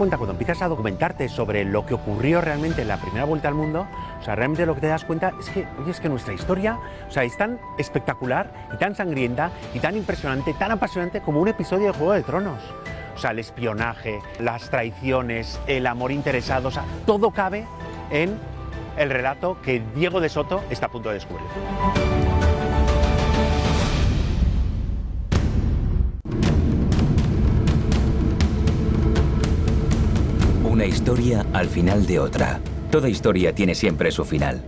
Cuenta cuando empiezas a documentarte sobre lo que ocurrió realmente en la primera vuelta al mundo, o sea, realmente lo que te das cuenta es que, oye, es que nuestra historia, o sea, es tan espectacular y tan sangrienta y tan impresionante, tan apasionante como un episodio de Juego de Tronos. O sea, el espionaje, las traiciones, el amor interesado, o sea, todo cabe en el relato que Diego de Soto está a punto de descubrir. Una historia al final de otra. Toda historia tiene siempre su final.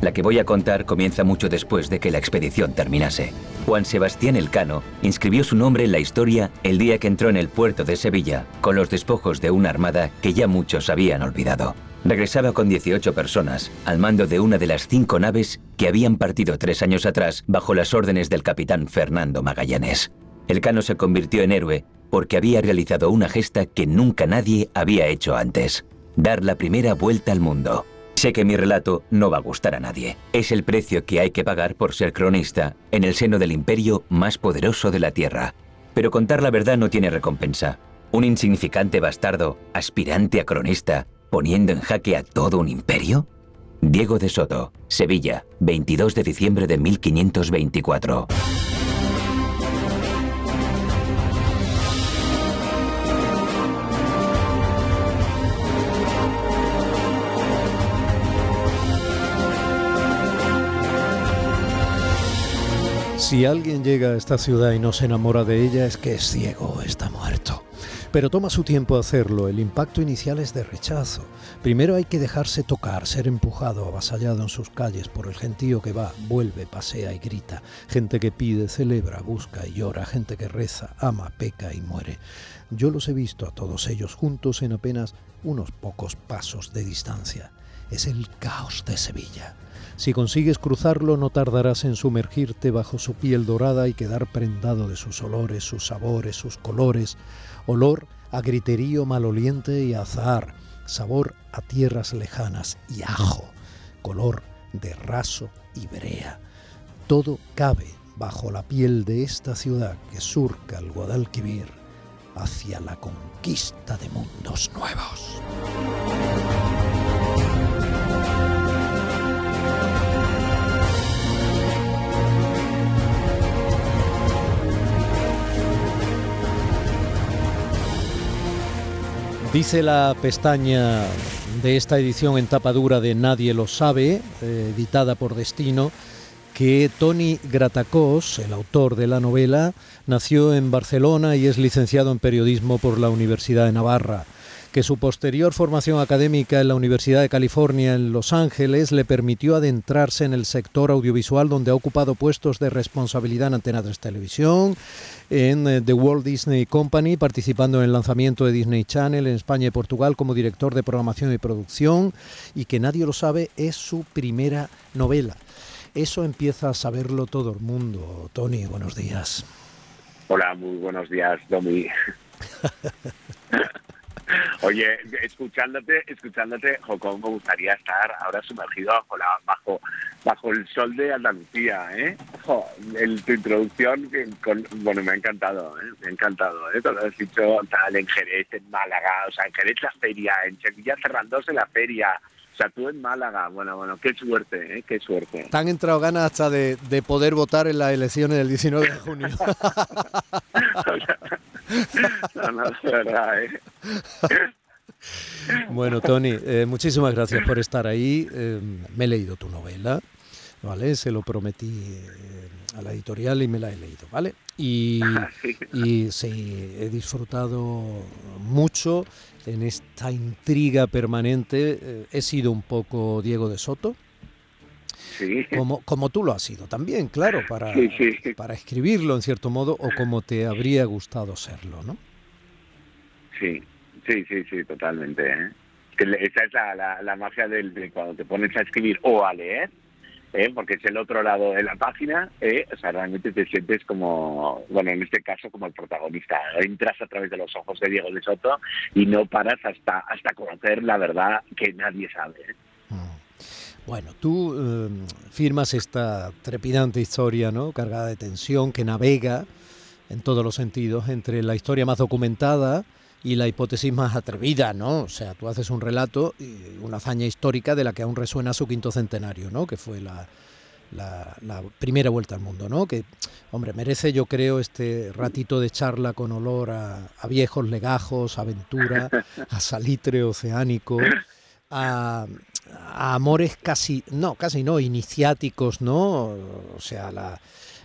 La que voy a contar comienza mucho después de que la expedición terminase. Juan Sebastián Elcano inscribió su nombre en la historia el día que entró en el puerto de Sevilla con los despojos de una armada que ya muchos habían olvidado. Regresaba con 18 personas, al mando de una de las cinco naves que habían partido tres años atrás bajo las órdenes del capitán Fernando Magallanes. Elcano se convirtió en héroe porque había realizado una gesta que nunca nadie había hecho antes, dar la primera vuelta al mundo. Sé que mi relato no va a gustar a nadie. Es el precio que hay que pagar por ser cronista en el seno del imperio más poderoso de la Tierra. Pero contar la verdad no tiene recompensa. Un insignificante bastardo, aspirante a cronista, poniendo en jaque a todo un imperio? Diego de Soto, Sevilla, 22 de diciembre de 1524. Si alguien llega a esta ciudad y no se enamora de ella es que es ciego, está muerto. Pero toma su tiempo hacerlo, el impacto inicial es de rechazo. Primero hay que dejarse tocar, ser empujado, avasallado en sus calles por el gentío que va, vuelve, pasea y grita. Gente que pide, celebra, busca y llora, gente que reza, ama, peca y muere. Yo los he visto a todos ellos juntos en apenas unos pocos pasos de distancia. Es el caos de Sevilla. Si consigues cruzarlo no tardarás en sumergirte bajo su piel dorada y quedar prendado de sus olores, sus sabores, sus colores. Olor a griterío maloliente y azahar, sabor a tierras lejanas y ajo, color de raso y brea. Todo cabe bajo la piel de esta ciudad que surca el Guadalquivir hacia la conquista de mundos nuevos. Dice la pestaña de esta edición en tapadura de Nadie lo sabe, eh, editada por Destino, que Tony Gratacós, el autor de la novela, nació en Barcelona y es licenciado en periodismo por la Universidad de Navarra que su posterior formación académica en la Universidad de California en Los Ángeles le permitió adentrarse en el sector audiovisual donde ha ocupado puestos de responsabilidad en Antena 3 Televisión, en eh, The Walt Disney Company, participando en el lanzamiento de Disney Channel en España y Portugal como director de programación y producción, y que nadie lo sabe, es su primera novela. Eso empieza a saberlo todo el mundo. Tony, buenos días. Hola, muy buenos días, Domi. Oye, escuchándote, escuchándote, Jocón, me gustaría estar ahora sumergido bajo la, bajo, bajo el sol de Andalucía, ¿eh? el, tu introducción, bueno, me ha encantado, ¿eh? me ha encantado, ¿eh? Todo lo has dicho tal, en Jerez, en Málaga, o sea, en Jerez la feria, en Sevilla cerrándose la feria, o sea, tú en Málaga, bueno, bueno, qué suerte, ¿eh? qué suerte. Te han entrado ganas hasta de, de poder votar en las elecciones del 19 de junio. no, no, verdad, ¿eh? Bueno, Tony, eh, muchísimas gracias por estar ahí. Eh, me he leído tu novela, ¿vale? Se lo prometí eh, a la editorial y me la he leído, ¿vale? Y, y sí, he disfrutado mucho en esta intriga permanente. he sido un poco Diego de Soto. Sí. Como, como tú lo has sido también, claro, para, para escribirlo en cierto modo o como te habría gustado serlo, ¿no? Sí, sí, sí, sí, totalmente. ¿eh? Esa es la, la, la magia del, de cuando te pones a escribir o a leer, ¿eh? porque es el otro lado de la página, ¿eh? o sea, realmente te sientes como, bueno, en este caso como el protagonista. Entras a través de los ojos de Diego de Soto y no paras hasta, hasta conocer la verdad que nadie sabe. ¿eh? Bueno, tú eh, firmas esta trepidante historia, ¿no? Cargada de tensión, que navega en todos los sentidos entre la historia más documentada y la hipótesis más atrevida, ¿no? O sea, tú haces un relato una hazaña histórica de la que aún resuena su quinto centenario, ¿no? Que fue la, la, primera vuelta al mundo, ¿no? Que, hombre, merece, yo creo, este ratito de charla con olor a, a viejos legajos, aventura, a salitre oceánico, a amores casi, no, casi no, iniciáticos, ¿no? O sea, la,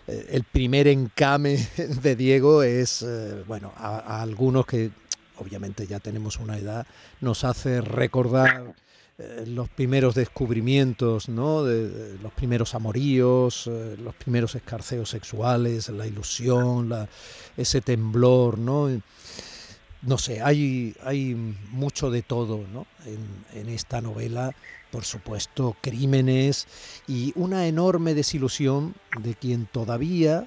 eh, el primer encame de Diego es, eh, bueno, a, algunos que obviamente ya tenemos una edad, nos hace recordar eh, los primeros descubrimientos, ¿no? De, los primeros amoríos, los primeros escarceos sexuales, la ilusión, la, ese temblor, ¿no? No sé, hay, hay mucho de todo ¿no? en, esta novela, por supuesto, crímenes y una enorme desilusión de quien todavía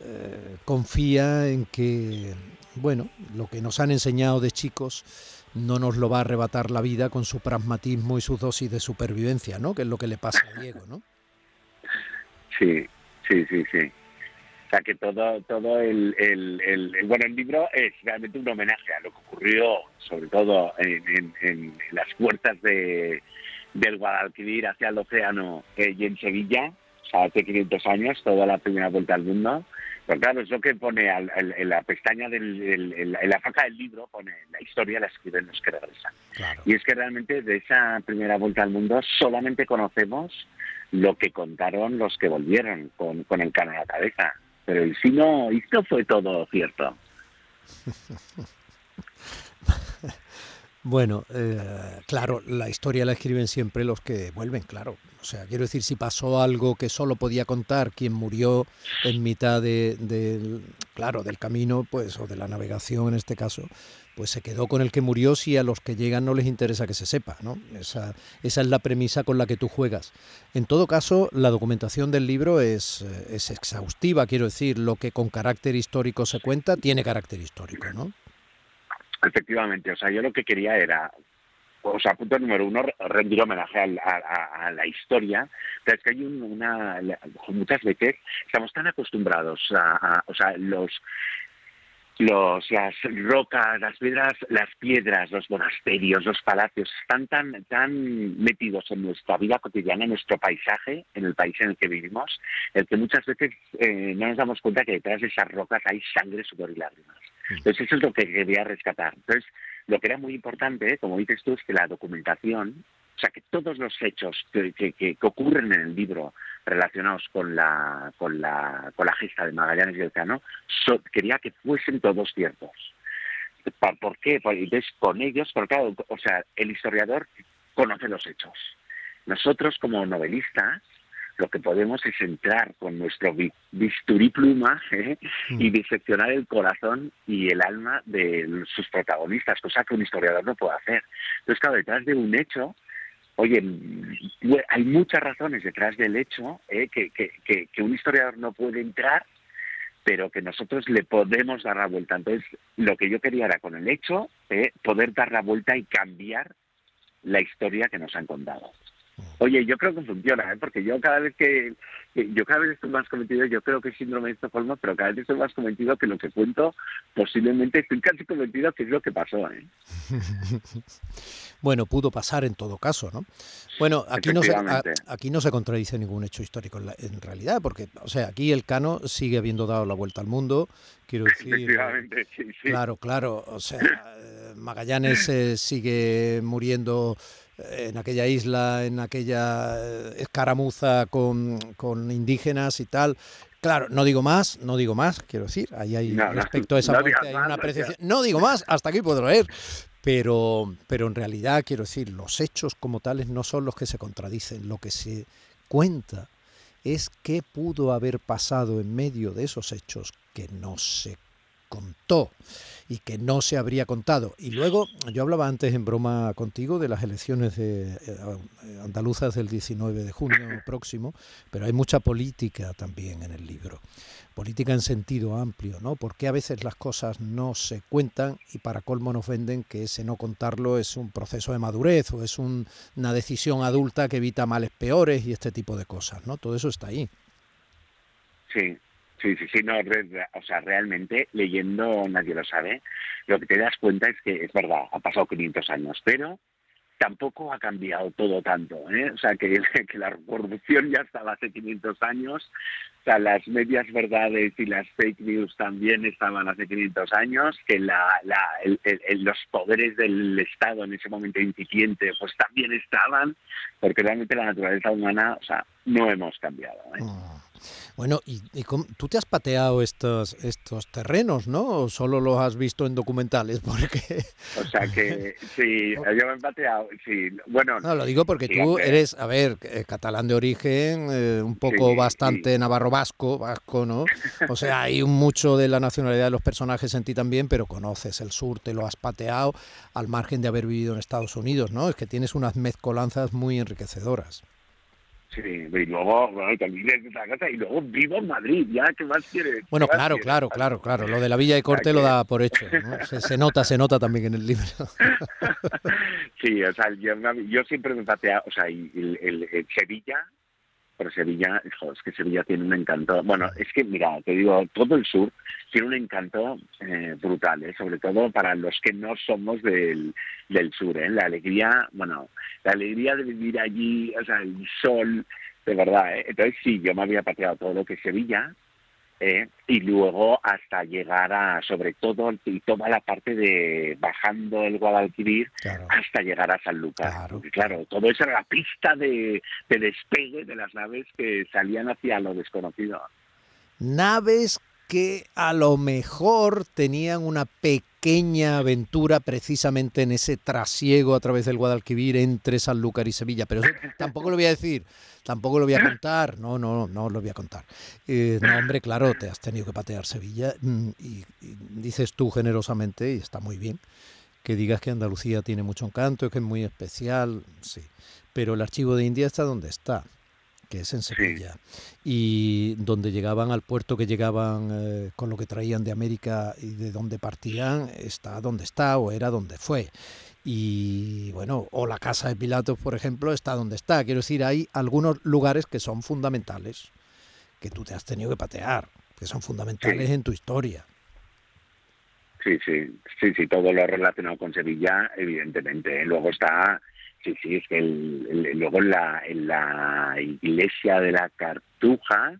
eh, confía en que, bueno, lo que nos han enseñado de chicos no nos lo va a arrebatar la vida con su pragmatismo y su dosis de supervivencia, ¿no? Que es lo que le pasa a Diego, ¿no? Sí, sí, sí, sí. O sea que todo, todo el, el, el- el- bueno, el libro es realmente un homenaje a lo que ocurrió, sobre todo en, en- en las puertas de, del Guadalquivir hacia el océano eh, y en Sevilla, o sea, hace 500 años, toda la primera vuelta al mundo. Pero claro, es lo que pone al- al- en la pestaña, del, en la- en la faca del libro, pone la historia la escriben los que regresan. Claro. Y es que realmente de esa primera vuelta al mundo solamente conocemos lo que contaron los que volvieron con, con el cano a la cabeza. Pero si no, y si fue todo cierto. Bueno, eh, claro, la historia la escriben siempre los que vuelven, claro. O sea, quiero decir, si pasó algo que solo podía contar quien murió en mitad de, del, claro, del camino, pues, o de la navegación en este caso, pues se quedó con el que murió si a los que llegan no les interesa que se sepa, ¿no? Esa, esa es la premisa con la que tú juegas. En todo caso, la documentación del libro es, eh, es exhaustiva, quiero decir, lo que con carácter histórico se cuenta tiene carácter histórico, ¿no? Efectivamente, o sea, yo lo que quería era, o sea, punto número uno, re- rendir homenaje a, a- a la historia, pero es que hay un- una, muchas veces estamos tan acostumbrados a, a- o sea, los los, las rocas, las piedras, las piedras, los monasterios, los palacios, están tan, tan metidos en nuestra vida cotidiana, en nuestro paisaje, en el país en el que vivimos, el que muchas veces eh, no nos damos cuenta que detrás de esas rocas hay sangre, sudor y lágrimas. Entonces eso es lo que quería rescatar. Entonces, lo que era muy importante, como dices tú, es que la documentación, o sea, que todos los hechos que, que- que- que ocurren en el libro relacionados con la, con la, con la gesta de Magallanes y Elcano, so- quería que fuesen todos ciertos. ¿Por qué? Pues, con ellos, porque claro, o sea, el historiador conoce los hechos. Nosotros, como novelistas, lo que podemos es entrar con nuestro bi- bisturí pluma ¿eh? y diseccionar el corazón y el alma de sus protagonistas, cosa que un historiador no puede hacer. Entonces, claro, detrás de un hecho, oye, hay muchas razones detrás del hecho ¿eh? que, que, que, que un historiador no puede entrar, pero que nosotros le podemos dar la vuelta. Entonces, lo que yo quería era con el hecho, ¿eh? poder dar la vuelta y cambiar la historia que nos han contado. Oye, yo creo que funciona, ¿eh? porque yo cada vez que, que- yo cada vez estoy más convencido, yo creo que es síndrome de Estocolmo, pero cada vez estoy más convencido que lo que cuento, posiblemente estoy casi convencido que es lo que pasó. ¿eh? Bueno, pudo pasar en todo caso, ¿no? Bueno, aquí no se, a- Efectivamente. aquí no se contradice ningún hecho histórico en, la- en realidad, porque, o sea, aquí el Cano sigue habiendo dado la vuelta al mundo, quiero decir... Efectivamente, sí, sí. Claro, claro, o sea, eh, Magallanes eh, sigue muriendo en aquella isla, en aquella eh, escaramuza con, con indígenas y tal. Claro, no digo más, no digo más, quiero decir, ahí hay No, respecto a esa no muerte hay una apreciación. No digo más, hasta aquí puedo leer. Pero, pero en realidad, quiero decir, los hechos como tales no son los que se contradicen. Lo que se cuenta es qué pudo haber pasado en medio de esos hechos que no se contó. y que no se habría contado. Y luego, yo hablaba antes en broma contigo de las elecciones de, eh, andaluzas del 19 de junio próximo, pero hay mucha política también en el libro política en sentido amplio, ¿no? Porque a veces las cosas no se cuentan y para colmo nos venden que ese no contarlo es un proceso de madurez o es una decisión adulta que evita males peores y este tipo de cosas, ¿no? Todo eso está ahí. Sí, sí, sí, sí, no, o sea, realmente leyendo nadie lo sabe, lo que te das cuenta es que es verdad, ha pasado 500 años, pero tampoco ha cambiado todo tanto. ¿eh? O sea, que, que, la corrupción ya estaba hace 500 años, o sea, las medias verdades y las fake news también estaban hace 500 años, que la, la, los poderes del Estado en ese momento incipiente pues también estaban, porque realmente la naturaleza humana, o sea, no hemos cambiado. ¿eh? Ah. Bueno, y, tú te has pateado estos estos terrenos, ¿no? ¿O solo los has visto en documentales? Porque... O sea que sí, yo me he pateado, sí. Bueno... No, lo digo porque tú eres, a ver, eh, catalán de origen, eh, un poco bastante navarro vasco, vasco, ¿no? O sea, hay mucho de la nacionalidad de los personajes en ti también, pero conoces el sur, te lo has pateado al margen de haber vivido en Estados Unidos, ¿no? Es que tienes unas mezcolanzas muy enriquecedoras. Sí, y luego, bueno, y luego vivo en Madrid, ya, ¿qué más quieres? Bueno, claro, claro, claro, claro, lo de la Villa de Corte lo da por hecho, se, nota, se nota también en el libro. sí, o sea, yo, siempre me pateado, o sea, el, el Sevilla, pero Sevilla, es que Sevilla tiene un encanto. Bueno, es que, mira, te digo, todo el sur tiene un encanto eh, brutal, ¿eh? sobre todo para los que no somos del, del sur. ¿eh? La alegría, bueno, la alegría de vivir allí, o sea, el sol, de verdad. ¿eh? Entonces, sí, yo me había pateado todo lo que Sevilla, ¿eh? y luego hasta llegar a, sobre todo, y toda la parte de bajando el Guadalquivir hasta llegar a San Lucas. Claro. claro, todo eso era la pista de, de despegue de las naves que salían hacia lo desconocido. Naves que a lo mejor tenían una pequeña aventura precisamente en ese trasiego a través del Guadalquivir entre Sanlúcar y Sevilla, pero tampoco lo voy a decir, tampoco lo voy a contar, no, no, no lo voy a contar. Eh, no, hombre, claro, te has tenido que patear Sevilla mm, y, y, dices tú generosamente, y está muy bien, que digas que Andalucía tiene mucho encanto, que es muy especial, sí, pero el archivo de India está donde está que es en Sevilla, y donde llegaban al puerto que llegaban eh, con lo que traían de América y de donde partían, está donde está o era donde fue. Y bueno, o la casa de Pilatos, por ejemplo, está donde está. Quiero decir, hay algunos lugares que son fundamentales, que tú te has tenido que patear, que son fundamentales en tu historia. Sí, sí, sí, sí, todo lo relacionado con Sevilla, evidentemente. Luego está Sí, sí, es que luego en la, en la iglesia de la Cartuja,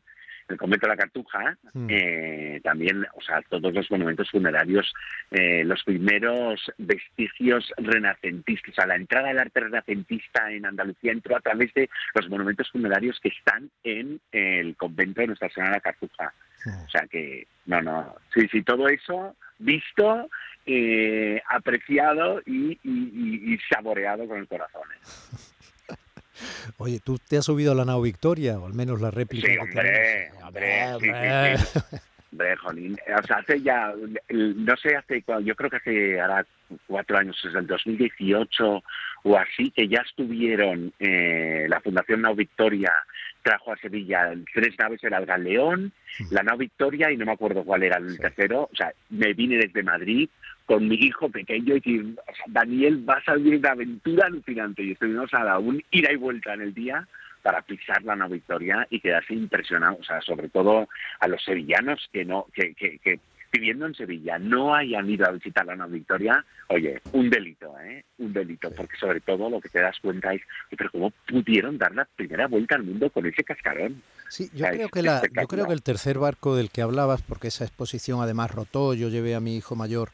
el convento de la Cartuja, hmm. eh, también, o sea, todos los monumentos funerarios, eh, los primeros vestigios renacentistas, o sea, la entrada del arte renacentista en Andalucía entró a través de los monumentos funerarios que están en el convento de Nuestra Señora de la Cartuja. Hmm. O sea que, no, no, sí, sí, todo eso visto eh, apreciado y, saboreado con el corazón. ¿eh? Oye, ¿tú te has subido a la nao Victoria? O al menos la réplica. Sí, hombre, hombre, hombre. Hombre, jolín. O sea, hace ya, no sé, hace, yo creo que hace ahora cuatro años, desde el 2018 o así, que ya estuvieron eh, la Fundación Nao Victoria trajo a Sevilla tres naves, era el Galeón, la Nao Victoria y no me acuerdo cuál era el tercero. O sea, me vine desde Madrid con mi hijo pequeño y decir, Daniel, vas a vivir una aventura alucinante. Y estuvimos a la un ida y vuelta en el día para pisar la Nao Victoria y quedarse impresionado, o sea, sobre todo a los sevillanos que no, que, que, que viviendo en Sevilla no hayan ido a visitar la Nao Victoria, oye, un delito, ¿eh? Un delito, porque sobre todo lo que te das cuenta es, pero ¿cómo pudieron dar la primera vuelta al mundo con ese cascarón? Sí, yo, creo que la, yo creo que el tercer barco del que hablabas, porque esa exposición además rotó, yo llevé a mi hijo mayor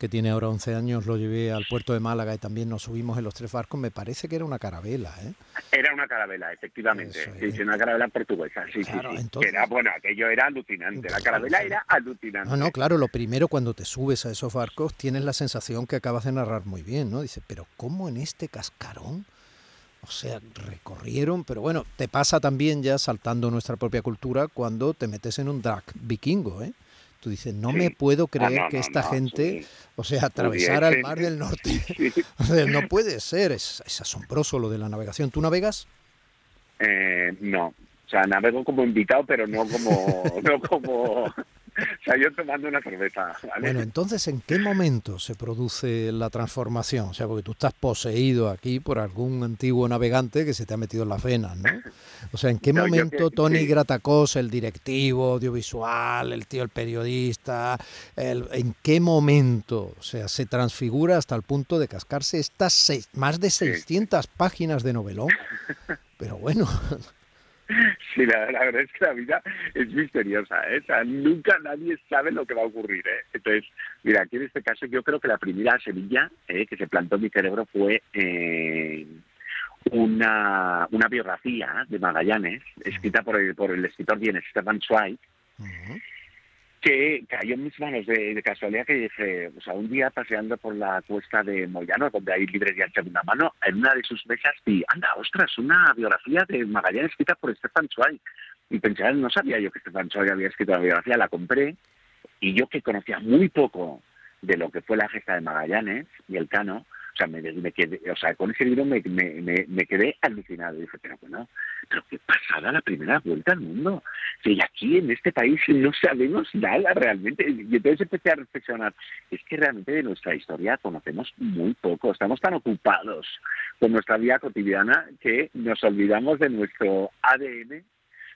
que tiene ahora 11 años, lo llevé al puerto de Málaga y también nos subimos en los tres barcos, me parece que era una carabela. ¿eh? Era una carabela, efectivamente. sí, una carabela portuguesa, sí, sí, Era, bueno, aquello era alucinante, la carabela era alucinante. No, no, claro, lo primero cuando te subes a esos barcos tienes la sensación que acabas de narrar muy bien, ¿no? Dice, pero ¿cómo en este cascarón? O sea, recorrieron, pero bueno, te pasa también ya saltando nuestra propia cultura cuando te metes en un drag vikingo, ¿eh? Tú dices, no me puedo Ah, creer no, que no, esta no, gente, sí. o sea, atravesara el Pudiese. mar del norte. Sí. O sea, no puede ser, es, es asombroso lo de la navegación. ¿Tú navegas? Eh, no, o sea, navego como invitado, pero no como, no como, o sea, yo tomando una cerveza. ¿vale? Bueno, entonces, ¿en qué momento se produce la transformación? O sea, porque tú estás poseído aquí por algún antiguo navegante que se te ha metido en las venas, ¿no? O sea, ¿en qué No, momento que- Tony sí. Gratacos, el directivo audiovisual, el tío, el periodista, el- ¿en qué momento, o sea, se transfigura hasta el punto de cascarse estas seis- más de 600 páginas de novelón? Pero bueno, Sí, la, la verdad es que la vida es misteriosa, ¿eh? O sea, nunca nadie sabe lo que va a ocurrir, ¿eh? Entonces, mira, aquí en este caso yo creo que la primera semilla ¿eh? que se plantó en mi cerebro fue eh, una, una biografía de Magallanes, escrita por el, por el escritor vienes Stefan Zweig, que cayó en mis manos de, de casualidad que dije, o sea, un día paseando por la cuesta de Moyano, donde hay librería en segunda mano, en una de sus mesas vi, anda, ostras, una biografía de Magallanes escrita por Stefan Zweig. Y pensé, "Ah, no sabía yo que Stefan Zweig había escrito la biografía, la compré, y yo que conocía muy poco de lo que fue la gesta de Magallanes y el Cano, me, quedé, o sea, con ese libro me, me, me, me quedé alucinado. Y dije, pero bueno, pero qué pasada la primera vuelta al mundo. Que aquí en este país no sabemos nada realmente. Y entonces empecé a reflexionar, es que realmente de nuestra historia conocemos muy poco. Estamos tan ocupados con nuestra vida cotidiana que nos olvidamos de nuestro ADN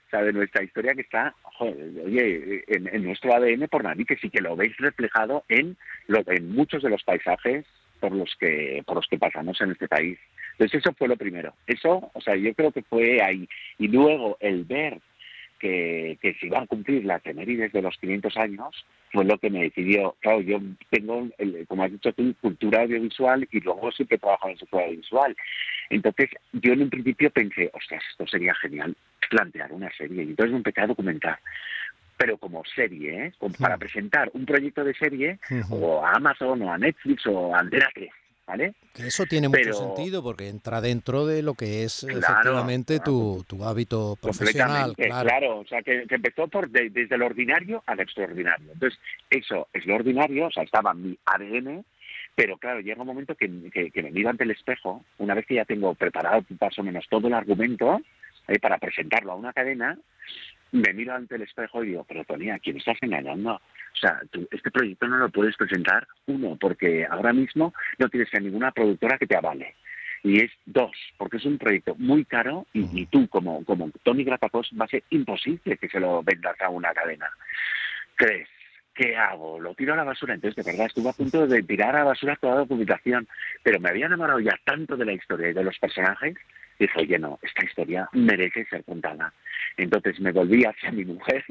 o sea, de nuestra historia que está, joder, oye, en, en nuestro ADN por nadie, que sí que lo veis reflejado en, lo, en muchos de los paisajes por los que por los que pasamos en este país. Entonces eso fue lo primero. Eso, o sea, yo creo que fue ahí. Y luego el ver que, que se iban a cumplir las efemérides de los 500 años fue lo que me decidió. Claro, yo tengo, como has dicho tú, cultura audiovisual y luego siempre trabajo en sector audiovisual. Entonces, yo en un principio pensé, ostras, esto sería genial plantear una serie. Y entonces me empecé a documentar. Pero como serie, ¿eh? Como para presentar un proyecto de serie Ujú. o a Amazon o a Netflix o a Antena 3, ¿vale? eso tiene mucho sentido porque entra dentro de lo que es Claro, efectivamente claro. tu, tu hábito profesional, claro. claro. O sea, que, que empezó por de- desde lo ordinario al extraordinario. Entonces, eso es lo ordinario, o sea, estaba mi ADN, pero claro, llega un momento que, que- que me miro ante el espejo, una vez que ya tengo preparado más o menos todo el argumento eh, para presentarlo a una cadena, me miro ante el espejo y digo, pero Tony, ¿a quién estás engañando? O sea, tú, este proyecto no lo puedes presentar, uno, porque ahora mismo no tienes a ninguna productora que te avale. Y es dos, porque es un proyecto muy caro y, y tú, como, como Tony va a ser imposible que se lo vendas a una cadena. Tres, ¿qué hago? ¿Lo tiro a la basura? Entonces, de verdad, estuve a punto de tirar a la basura toda la documentación, pero me había enamorado ya tanto de la historia y de los personajes, dije, oye, no, esta historia merece ser contada. Entonces me volví hacia mi mujer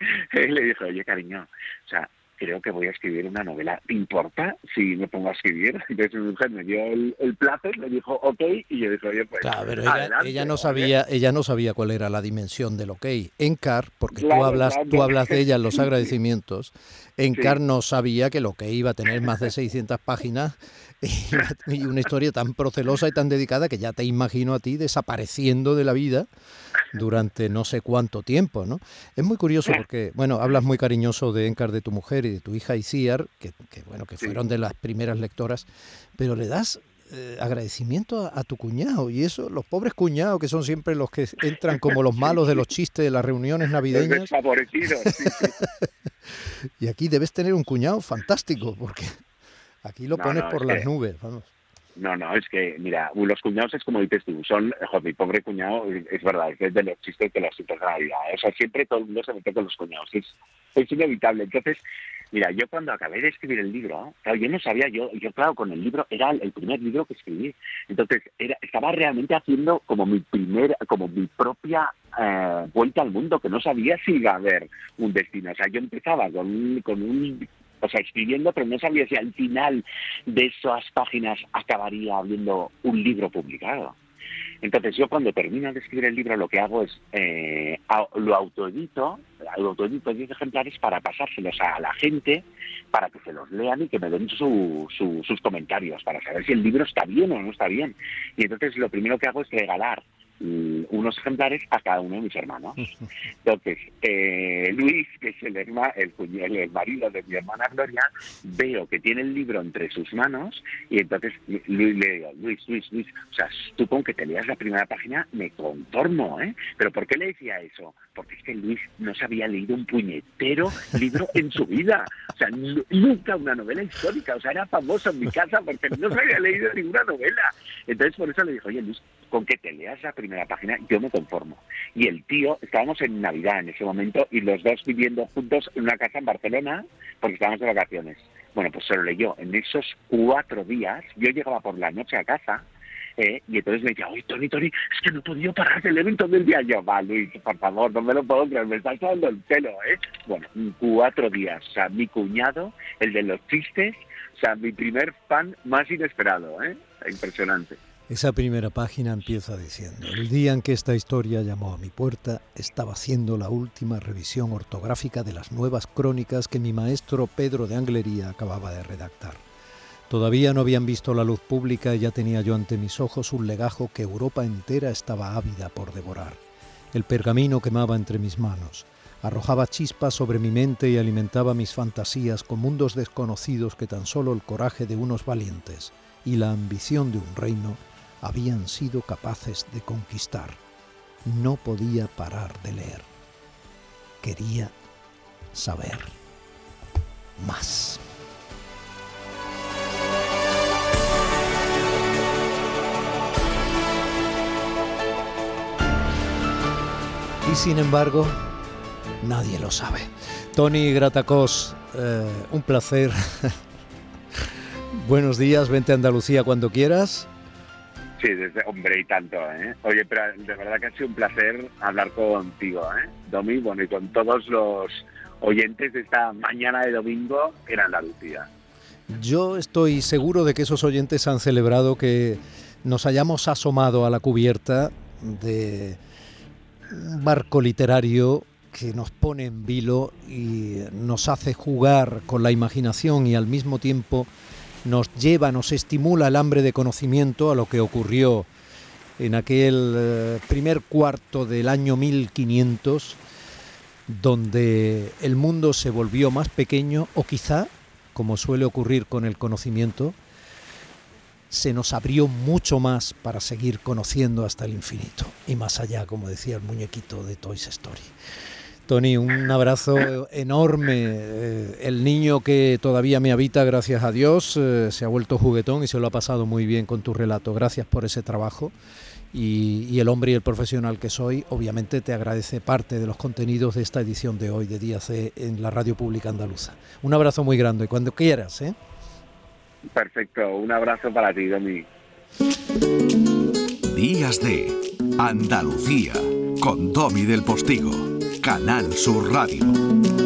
y le dije, oye, cariño, o sea, creo que voy a escribir una novela. ¿Te importa si me pongo a escribir? Entonces mi mujer me dio el, el plazo, me dijo, ok, y yo dije, oye, pues Claro, pero ella, adelante, ella no ¿vale? sabía, ella no sabía cuál era la dimensión del ok. Encar, porque tú Claro, hablas, claro. tú hablas de ella en los agradecimientos, Encar Sí. no sabía que lo que iba a tener más de 600 páginas y una historia tan procelosa y tan dedicada que ya te imagino a ti desapareciendo de la vida durante no sé cuánto tiempo, ¿no? Es muy curioso porque, bueno, hablas muy cariñoso de Encar, de tu mujer y de tu hija Isiar, que, que, bueno, que fueron de las primeras lectoras, pero le das eh, agradecimiento a, a tu cuñado y eso, los pobres cuñados que son siempre los que entran como los malos de los chistes de las reuniones navideñas desfavorecidos, sí, sí. y aquí debes tener un cuñado fantástico porque aquí lo No, pones no, por las que- nubes, vamos. No, no, es que, mira, los cuñados es como dices tú, son, joder, mi pobre cuñado, es verdad, es de los chistes de los chistes de Navidad, ¿eh? o sea, siempre todo el mundo se mete con los cuñados, es, es inevitable. Entonces, mira, yo cuando acabé de escribir el libro, claro, yo no sabía, yo, yo claro, con el libro, era el, el primer libro que escribí, entonces era, estaba realmente haciendo como mi primer, como mi propia eh, vuelta al mundo, que no sabía si iba a haber un destino, o sea, yo empezaba con un, con un o sea, escribiendo, pero no sabía si al final de esas páginas acabaría habiendo un libro publicado. Entonces yo cuando termino de escribir el libro lo que hago es eh, lo autoedito, lo autoedito 10 ejemplares para pasárselos a la gente para que se los lean y que me den su- su- sus comentarios para saber si el libro está bien o no está bien. Y entonces lo primero que hago es regalar unos ejemplares a cada uno de mis hermanos. Entonces, eh, Luis, que es el, herma, el, el marido de mi hermana Gloria, veo que tiene el libro entre sus manos y entonces Luis, le digo, Luis, Luis, Luis, o sea, tú con que te leas la primera página me contorno, ¿eh? ¿Pero por qué le decía eso? Porque es que Luis no se había leído un puñetero libro en su vida. O sea, nunca una novela histórica. O sea, era famoso en mi casa porque no se había leído ninguna novela. Entonces, por eso le dijo, oye, Luis, con que te leas la primera página, yo me conformo. Y el tío, estábamos en Navidad en ese momento y los dos viviendo juntos en una casa en Barcelona porque estábamos de vacaciones. Bueno, pues se lo leyó. En esos cuatro días, yo llegaba por la noche a casa eh, y entonces me decía, oye, Tony, Tony, es que no he podido parar de leer en todo el día. Yo, va, Luis, por favor, no me lo puedo creer, me estás dando el pelo, ¿eh? Bueno, cuatro días. O sea, mi cuñado, el de los chistes, o sea, mi primer fan más inesperado, ¿eh? Impresionante. Esa primera página empieza diciendo, el día en que esta historia llamó a mi puerta, estaba haciendo la última revisión ortográfica de las nuevas crónicas que mi maestro Pedro de Anglería acababa de redactar. Todavía no habían visto la luz pública y ya tenía yo ante mis ojos un legajo que Europa entera estaba ávida por devorar. El pergamino quemaba entre mis manos, arrojaba chispas sobre mi mente y alimentaba mis fantasías con mundos desconocidos que tan solo el coraje de unos valientes y la ambición de un reino habían sido capaces de conquistar. No podía parar de leer. Quería saber más. Y sin embargo, nadie lo sabe. Tony Gratacos, eh, un placer. Buenos días, vente a Andalucía cuando quieras. Sí, desde, hombre, y tanto, ¿eh? Oye, pero de verdad que ha sido un placer hablar contigo, ¿eh? Domi, bueno, y con todos los oyentes de esta mañana de domingo en Andalucía. Yo estoy seguro de que esos oyentes han celebrado que nos hayamos asomado a la cubierta de un barco literario que nos pone en vilo y nos hace jugar con la imaginación y al mismo tiempo nos lleva, nos estimula el hambre de conocimiento a lo que ocurrió en aquel eh, primer cuarto del año 1500, donde el mundo se volvió más pequeño o quizá, como suele ocurrir con el conocimiento, se nos abrió mucho más para seguir conociendo hasta el infinito y más allá, como decía el muñequito de Toys Story. Tony, un abrazo enorme. Eh, el niño que todavía me habita, gracias a Dios, eh, se ha vuelto juguetón y se lo ha pasado muy bien con tu relato. Gracias por ese trabajo. Y, el hombre y el profesional que soy, obviamente te agradece parte de los contenidos de esta edición de hoy de Día C en la Radio Pública Andaluza. Un abrazo muy grande, cuando quieras. ¿eh? Perfecto, un abrazo para ti, Domi. Días de Andalucía con Domi del Postigo. Canal Sur Radio.